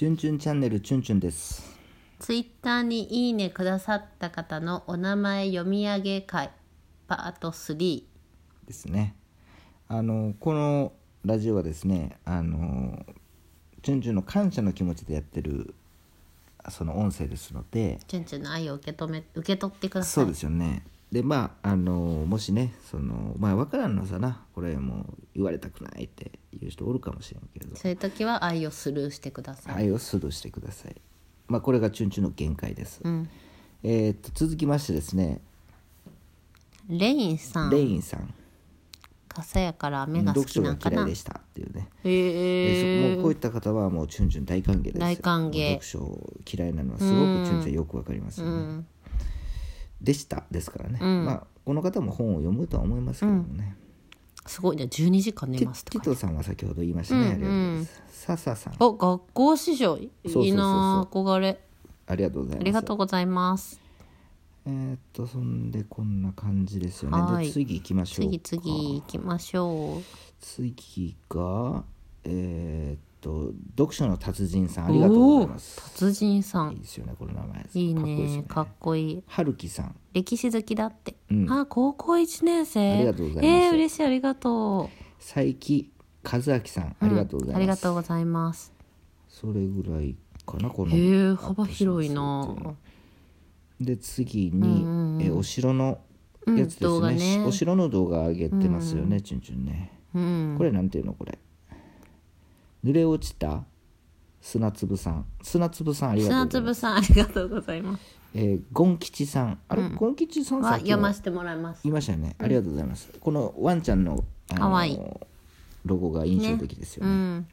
チュンチュンチャンネルチュンチュンです。ツイッターにいいねくださった方のお名前読み上げ会パート3ですね。あのこのラジオはですねあのチュンチュンの感謝の気持ちでやってるその音声ですのでチュンチュンの愛を受け止め受け取ってください。そうですよねでまああのもしねそのまあ分からんのさなこれもう言われたくないっていう人おるかもしれんけれど。そういう時は愛をスルーしてください、愛をスルーしてください。まあこれがチュンチュンの限界です、うん、えーっと続きましてですね。レインさん。レインさん。傘やから雨が好読書がきな。んかな嫌いでしたっていうね。へでそもうこういえった方はもうチュンチュン大歓迎ですよ。大歓迎。読書嫌いなのはすごくチュンチュンよくわかりますよね、うんでしたですからね、うん。まあこの方も本を読むとは思いますけどもね、すごいね。12時間寝テますってティトさんは先ほど言いましたね、うんありがとうございます。さささん。お学校師匠いそうそうそうそう。いなあ憧れ。ありがとうございます。ありがとうございます。えーっとそんでこんな感じですよね。はい。で次行きましょうか。次次行きましょう。次がえーっと読書の達人さんありがとうございます。達人さん。いいですよねこの名前。いいねね。かっこいい。はるきさん。歴史好きだって、うん。あ高校1年生。ありがとうございます。えー、嬉しいありがと佐伯和明さんありがとうございます、ありがとうございます。それぐらいかなこのへえ幅広いな。で次に、うんうんえお城のやつですね,、うんね。お城の動画上げてますよね、チュンチュンね。うん。これなんていうのこれ？濡れ落ちた砂粒さん。砂粒さんありがとうございます。砂粒さんありがとうございます。えーゴン吉さん。あれ、ゴン吉さんはさっき読ませてもらいます。いましたよね。ありがとうございます、このワンちゃんの、あのかわいい。ロゴが印象的ですよね。うん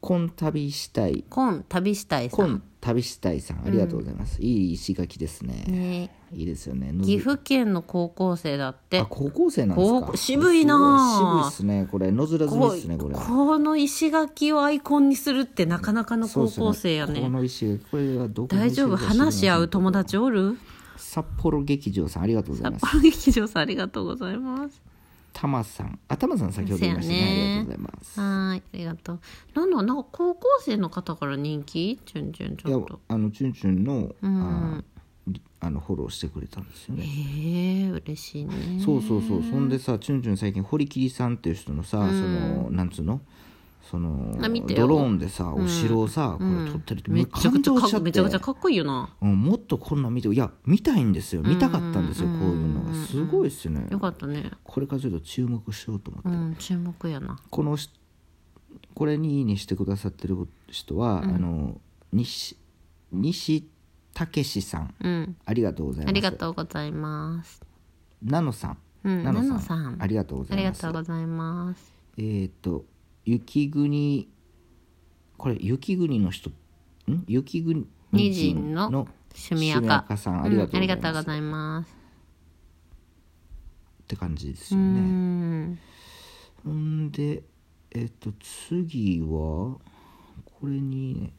コン旅したい。コン旅したいさん。コン旅したいさん。ありがとうございます、いい石垣ですね。ね。いいですよね。岐阜県の高校生だって。あ高校生なんですか？渋いなあ。すごい渋いですねこれ。野面積みこですねこれ。この石垣をアイコンにするってなかなかの高そうですね校生やね。この石垣これはどこの大丈夫石垣か知りません話し合う友達おる？札幌劇場さんありがとうございます。札幌劇場さんありがとうございますタマさん。あタマさん先ほど言いましたね。ね。ありがとうございます。はーいありがとう。なんだなんか高校生の方から人気？チュンチュンちょっと。あのチュンチュンの,、ん。あのフォローしてくれたんですよね。へえ嬉しいね。そうそうそう。そんでさチュンチュン最近堀切さんっていう人のさ、そのなんつうの？そのドローンでさお城をさ、これ撮ってるってめちゃくちゃめちゃくちゃかっこいいよな。うん、もっとこんなん見ていや見たいんですよ。見たかったんですよ、こういうのが。すごいっすよね。よかったね。これからちょっと注目しようと思って、うん注目やな。このしこれに「いいね」してくださってる人は、あの西西武史さん。うん。ありがとうございます。ありがとうございます。ナノさん、うんナノさん。ありがとうござありがいますとうございます。えっ、ー、と雪国これ雪国の人ん？雪国二人の趣味趣味赤赤さんありがとうございます。んありがとうございます。って感じですうよね。ん。ほんでえっ、と次はこれにね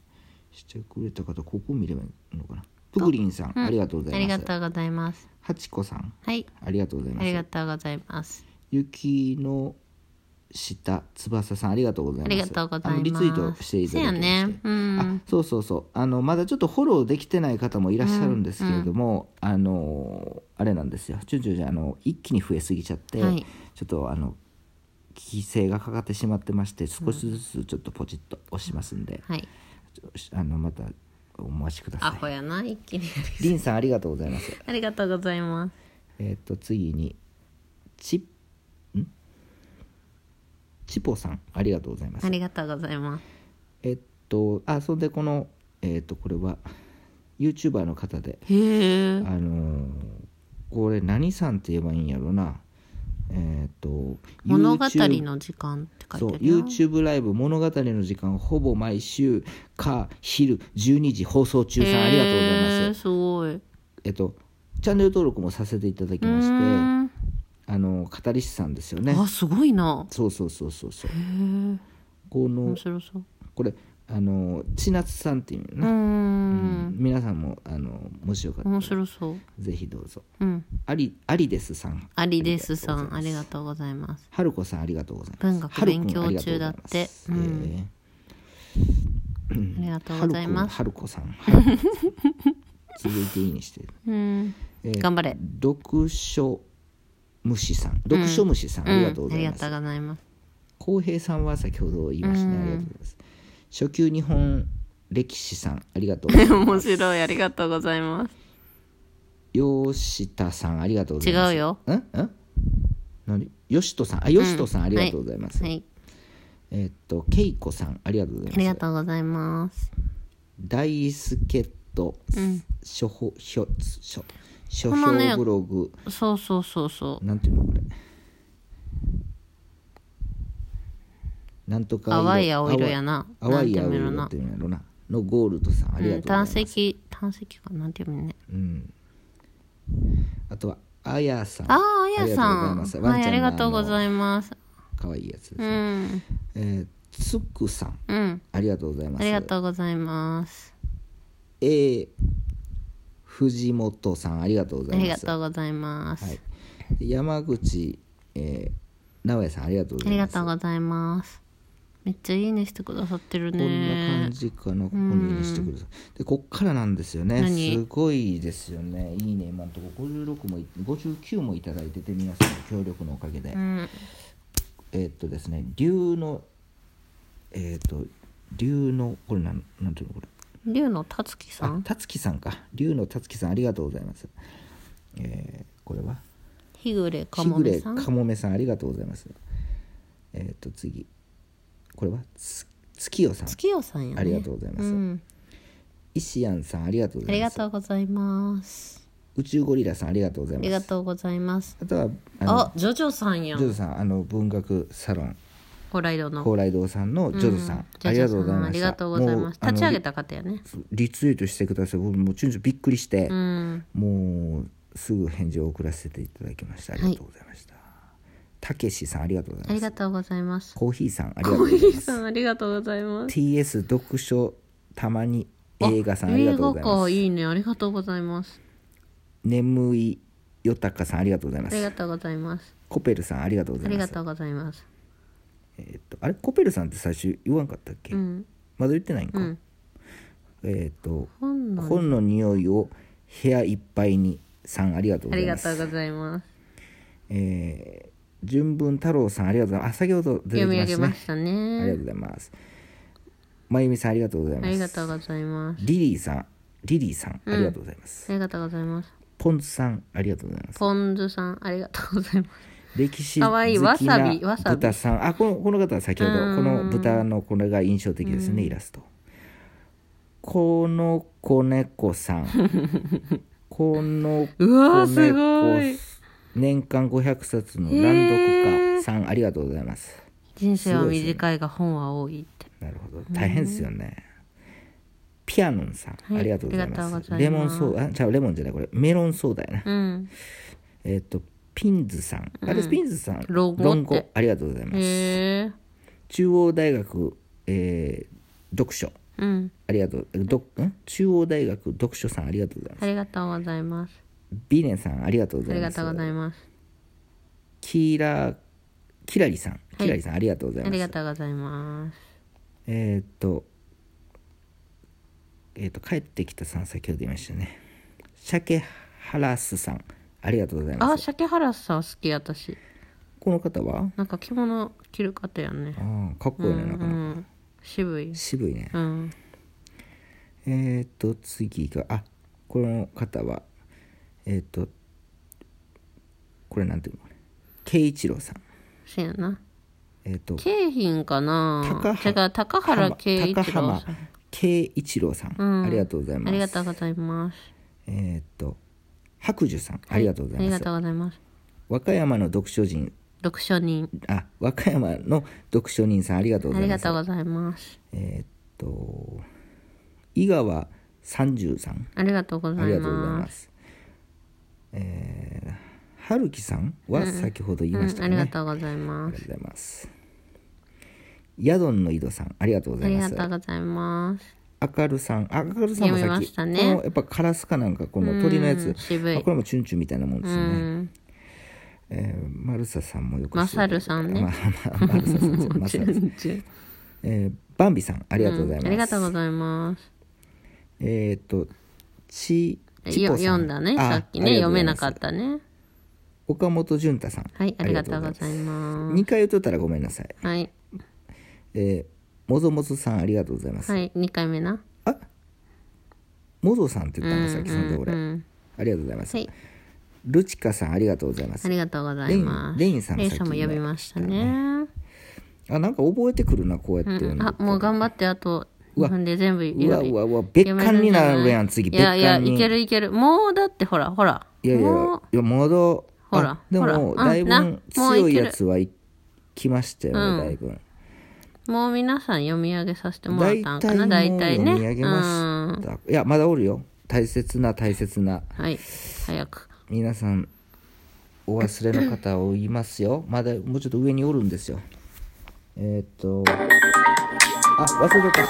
してくれた方ここ見ればいいのかな？プグリンさん、ありがとうござありいます。がとうございます。ハチコさんはい。ありがとうございまありすがとうございます。雪の下翼さんありがとうございます。ありがとうございます。あのリツイートしていただきましね。うん。あそうそうそう。あのまだちょっとフォローできてない方もいらっしゃるんですけれども、あのあれなんですよ。チュンチュンじゃあの一気に増えすぎちゃって、はい。ちょっとあの規制がかかってしまってまして少しずつちょっとポチッと押しますんで、はい。ちょあのまたお待ちくだアさホやな一気に。いリンさんありがとうございます。ありがとうございます。えっ、と次にちんチポさんありがとうございます。ありがとうございます。えっとあそんでこのえっとこれは YouTuber の方でへえ。あのーこれ何さんって言えばいいんやろな。えっと物語の時間って書いそうてあるよ。YouTube ライブ物語の時間ほぼ毎週か昼12時放送中さんありがとうございます。すごい。えっとチャンネル登録もさせていただきましてうんあの語り師さんですよね。あすごいな。そうそうそうそうそう。へえこのこれあの千夏さんっていううな、ん。皆さんもあのもしよかったら面白そう。ぜひどうぞ。うん。アリアリデスさん。アリデスさんあありがとうございます。はるこさんありがとうございます。文学勉強中だって。ありがとうございます。うん。えー。ありがとうございます。はるこさん。続いていいにして。る、うん。えー頑張れ。読書虫さん読書虫さん、ありがとうございますん。ありがとうございます。浩平さんは先ほど言いましたね、ありがとうございます。初級日本歴史さんありがとうございます。面白い。ありがとうございます。吉田さんありがとうございます。違うよ。ん？ん？何？吉人さん？あ吉人さん、ありがとうございます、はい。えーっと恵子さんありがとうございありますがとうございます。大助っ人、書評書書書このね評ブログ、そうそうそうそう。なんていうのこれ。なんとか淡い青色やな。淡い青色なのゴールドさんありがとうござい単ます、石単石か。なんて読むね。うん、あとはあやさん。あああやさん。はいありがとうございます。かわいいやつですうね、ん。えーつくさん。うん。ありがとうございます。ありがとうございます。えー藤本さんありがとうござありがいますとうございます、はい、で山口、えー直哉さんありがとうごありがざいます。とうございます。めっちゃいいねしてくださってるこんなね感じかなここにいいねしてください。でこっからなんですよね。何？すごいですよね。いいね。今のところ56もい59もいただいてて皆さんの協力のおかげで、うん。えーっとですね竜のえーっと竜のこれなんなんていうのこれ？龍のたつきさん？あたつきさんか。竜のたつきさんありがとうございます。えーこれは？日暮れかもめさん？かもめさんありがとうございます。えっ、と次。これは？つ月夜さん。月夜さんやね。ありがとうございます。うん、石安さんありがとうごありがざいます。とうございます。宇宙ゴリラさんありがとうございあます。りがとうございます。あとはあジョジョさんや。んジョジョさんあの文学サロンホライドの。高麗堂さんのジョジョさん、ありがとうございました。ありがとうございます。立ち上げあた方やね。のリツイートしてください。僕もうちゅんちゅんびっくりして、うん。もうすぐ返事を送らせていただきました。ありがとうございました。たけしさんありがとうございます。ありがとうございます。コーヒーさんありがとうございます。さんありがとうございます。TS 読書たまに映画さんありがとうございます。かいいね。ありがとうございます。眠いよたかさんありがとうございます。ありがとうございます。コペルさんありがとうございます。ありがとうございますえーっとあれ？コペルさんって最初言わんかったっけ、うん。まだ言ってないんか、うん。えーっと本の匂いを部屋いっぱいにさんありがとうごあざいます。りがとうございます。えー純文太郎さんありがとうございます。あ先ほど出てきましたね。したありがとねうございます。まゆみさんありがとうございあます。りがとうございます。リリーさん。リリーさん。ありがとうございます、ありがとうございます。ポンズさんありがとうございます。ポンズさんありがとうございます歴史好きな豚さん。あこのこの方は先ほどうん。この豚のこれが印象的ですねイラスト。この子猫さん。この子猫年間500冊の乱読家さん。ありがとうございます。人生は短いが本は多いって。なるほど。大変ですよね。ピアノンさん、はいありがとうございます。レモンソーダ。あじゃあレモンじゃないこれ。メロンソーダやな、うん。えっ、とピンズさん。あれピンズさんロゴって。論ありがとうございます。中央大学、えー読書。うん。ありがとう。どん？中央大学読書さんありがとうございます。ありがとうございます。ビネさんありがとうございます。ありがとうございます。キラキラリさん。キラリさん、ありがとうございありますがとうございます。えーっとえーっと帰ってきたさん先ほど言いましたね。鮭ハラスさんありがとうございあます鮭原さん好き私。この方は？なんか着物着る方やね。ああかっこいいねなかうなか、ん。渋い。渋いね。うん。えーっと次があこの方はえーっとこれなんていうの？慶一郎さん。そうやな。えーっと京浜かな。違う高原圭一郎高浜さん慶一郎さん、うん。ありがとうございます。ありがとうございます。えーっと白樹さんありがとうございます、ありがとうございます。和歌山の読書人。読書人。あ和歌山の読書人さんありがとうごありざいます。がとうございます。えーっと井川三十さん。ありがとうございありがとうございまます。すえー春樹さんは先ほど言いましたうん、ありがとうございあます。りがとうございます。ヤドンの井戸さんありがとうごありがざいます。とうございます明るさん。あ明るさんもさっきね。このやっぱカラスかなんかこの鳥のやつ。うん渋い。あこれもチュンチュンみたいなもんですうよね、ん。えー、マルサさんもよくマサルさんね。まあまあマルサさんマサルさん えーバンビさんありがとうございます、ありがとうございます。えっ、とちちよぽさん。読んだねあさっきね。読めなかったね。岡本潤太さん。はいありがとうございまます。2回言っとったらごめんなさい。はい。えー、もぞもぞさんありがとうございます、はい2回目な。あもぞさんって言ったんださっきそんで俺、うんありがとうございます、はい。ルチカさんありがとうございます。ありがとうございます。レインレインさんレインさんも呼びましたね。あなんか覚えてくるなこうやって読んであもう頑張ってあと2分で全部うわうわうわ。別館になるやん次いやいや別館に。いけるいける。もうだってほらほら。いやいやもう。いやまだほらあでもうんだいぶ強いやつはいきましたよね、うん。だいぶもう皆さん読み上げさせてもらっ大たんかな大体ね。読み上げました、いやまだおるよ。大切な大切な。うんはい。早く。皆さんお忘れの方を言いますよ。まだもうちょっと上におるんですよ。えーっとあ忘れた。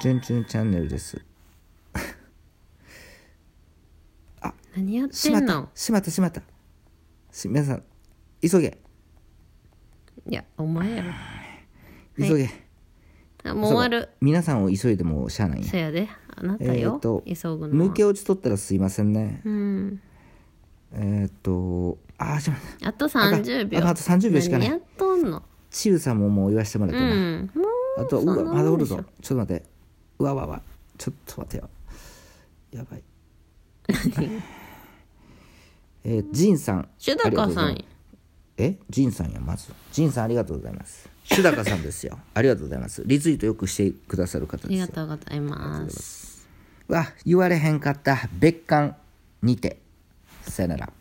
チュンチュンチャンネルです。何やっしてまったんのしまったしまった。し皆さん急げいやお前やろ。急げ、あもう終わる。皆さんを急いでもしゃあない。そやで。あなたえーよっと急ぐの抜け落ちとったらすいませんね。うん。えーっとあーしまったあと30秒ああと30秒しかない。何やっとんの？ちゆさんももう言わしてもらっうてな、んもうあとうわそんなもんまだおるぞ。でしょちょっと待って。うわわわ。ちょっと待てよ。やばい。えー、ジンさん。シュダありがとうございますカさんえジンさんやまず。ジンさんありがとうございます。シュダカさんですよ。ありがとうございます。リツイートよくしてくださる方ありです。よがとうございます。うわ言われへんかった。別館にて。さよなら